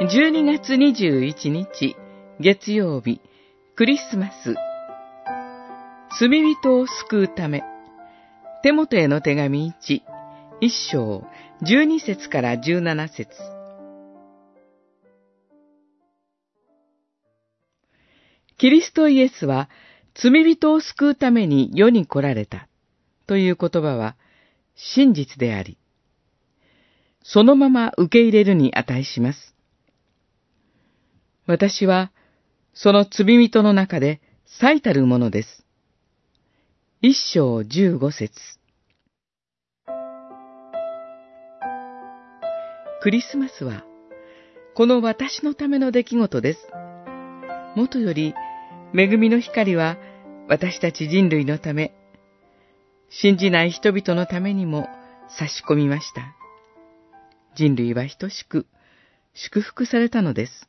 12月21日、月曜日、クリスマス。罪人を救うため、手元への手紙1、1章、12節から17節キリストイエスは罪人を救うために世に来られたという言葉は真実であり、そのまま受け入れるに値します。私は、その罪人の中で最たるものです。一章十五節クリスマスは、この私のための出来事です。もとより、恵みの光は私たち人類のため、信じない人々のためにも差し込みました。人類は等しく祝福されたのです。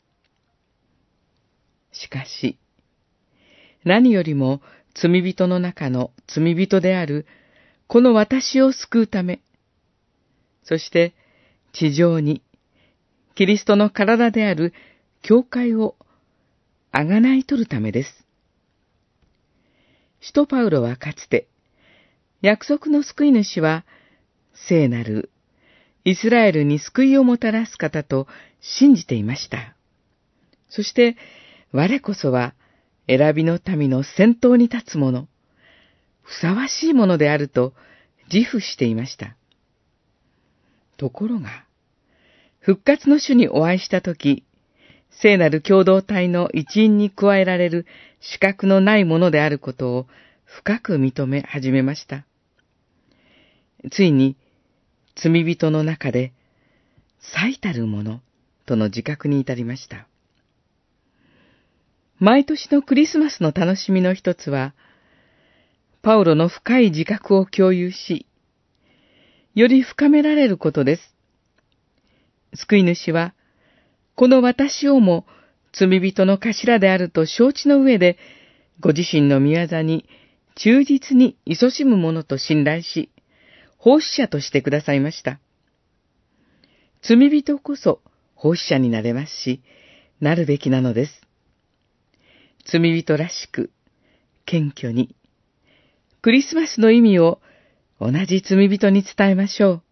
しかし、何よりも罪人の中の罪人であるこの私を救うため、そして地上にキリストの体である教会をあがない取るためです。使徒パウロはかつて、約束の救い主は聖なるイスラエルに救いをもたらす方と信じていました。そして、我こそは選びの民の先頭に立つ者、ふさわしいものであると自負していました。ところが、復活の主にお会いしたとき、聖なる共同体の一員に加えられる資格のないものであることを深く認め始めました。ついに、罪人の中で最たるものとの自覚に至りました。毎年のクリスマスの楽しみの一つは、パウロの深い自覚を共有し、より深められることです。救い主は、この私をも罪人の頭であると承知の上で、ご自身の宮座に忠実に勤しむ者と信頼し、奉仕者としてくださいました。罪人こそ奉仕者になれますし、なるべきなのです。罪人らしく、謙虚に、クリスマスの意味を同じ罪人に伝えましょう。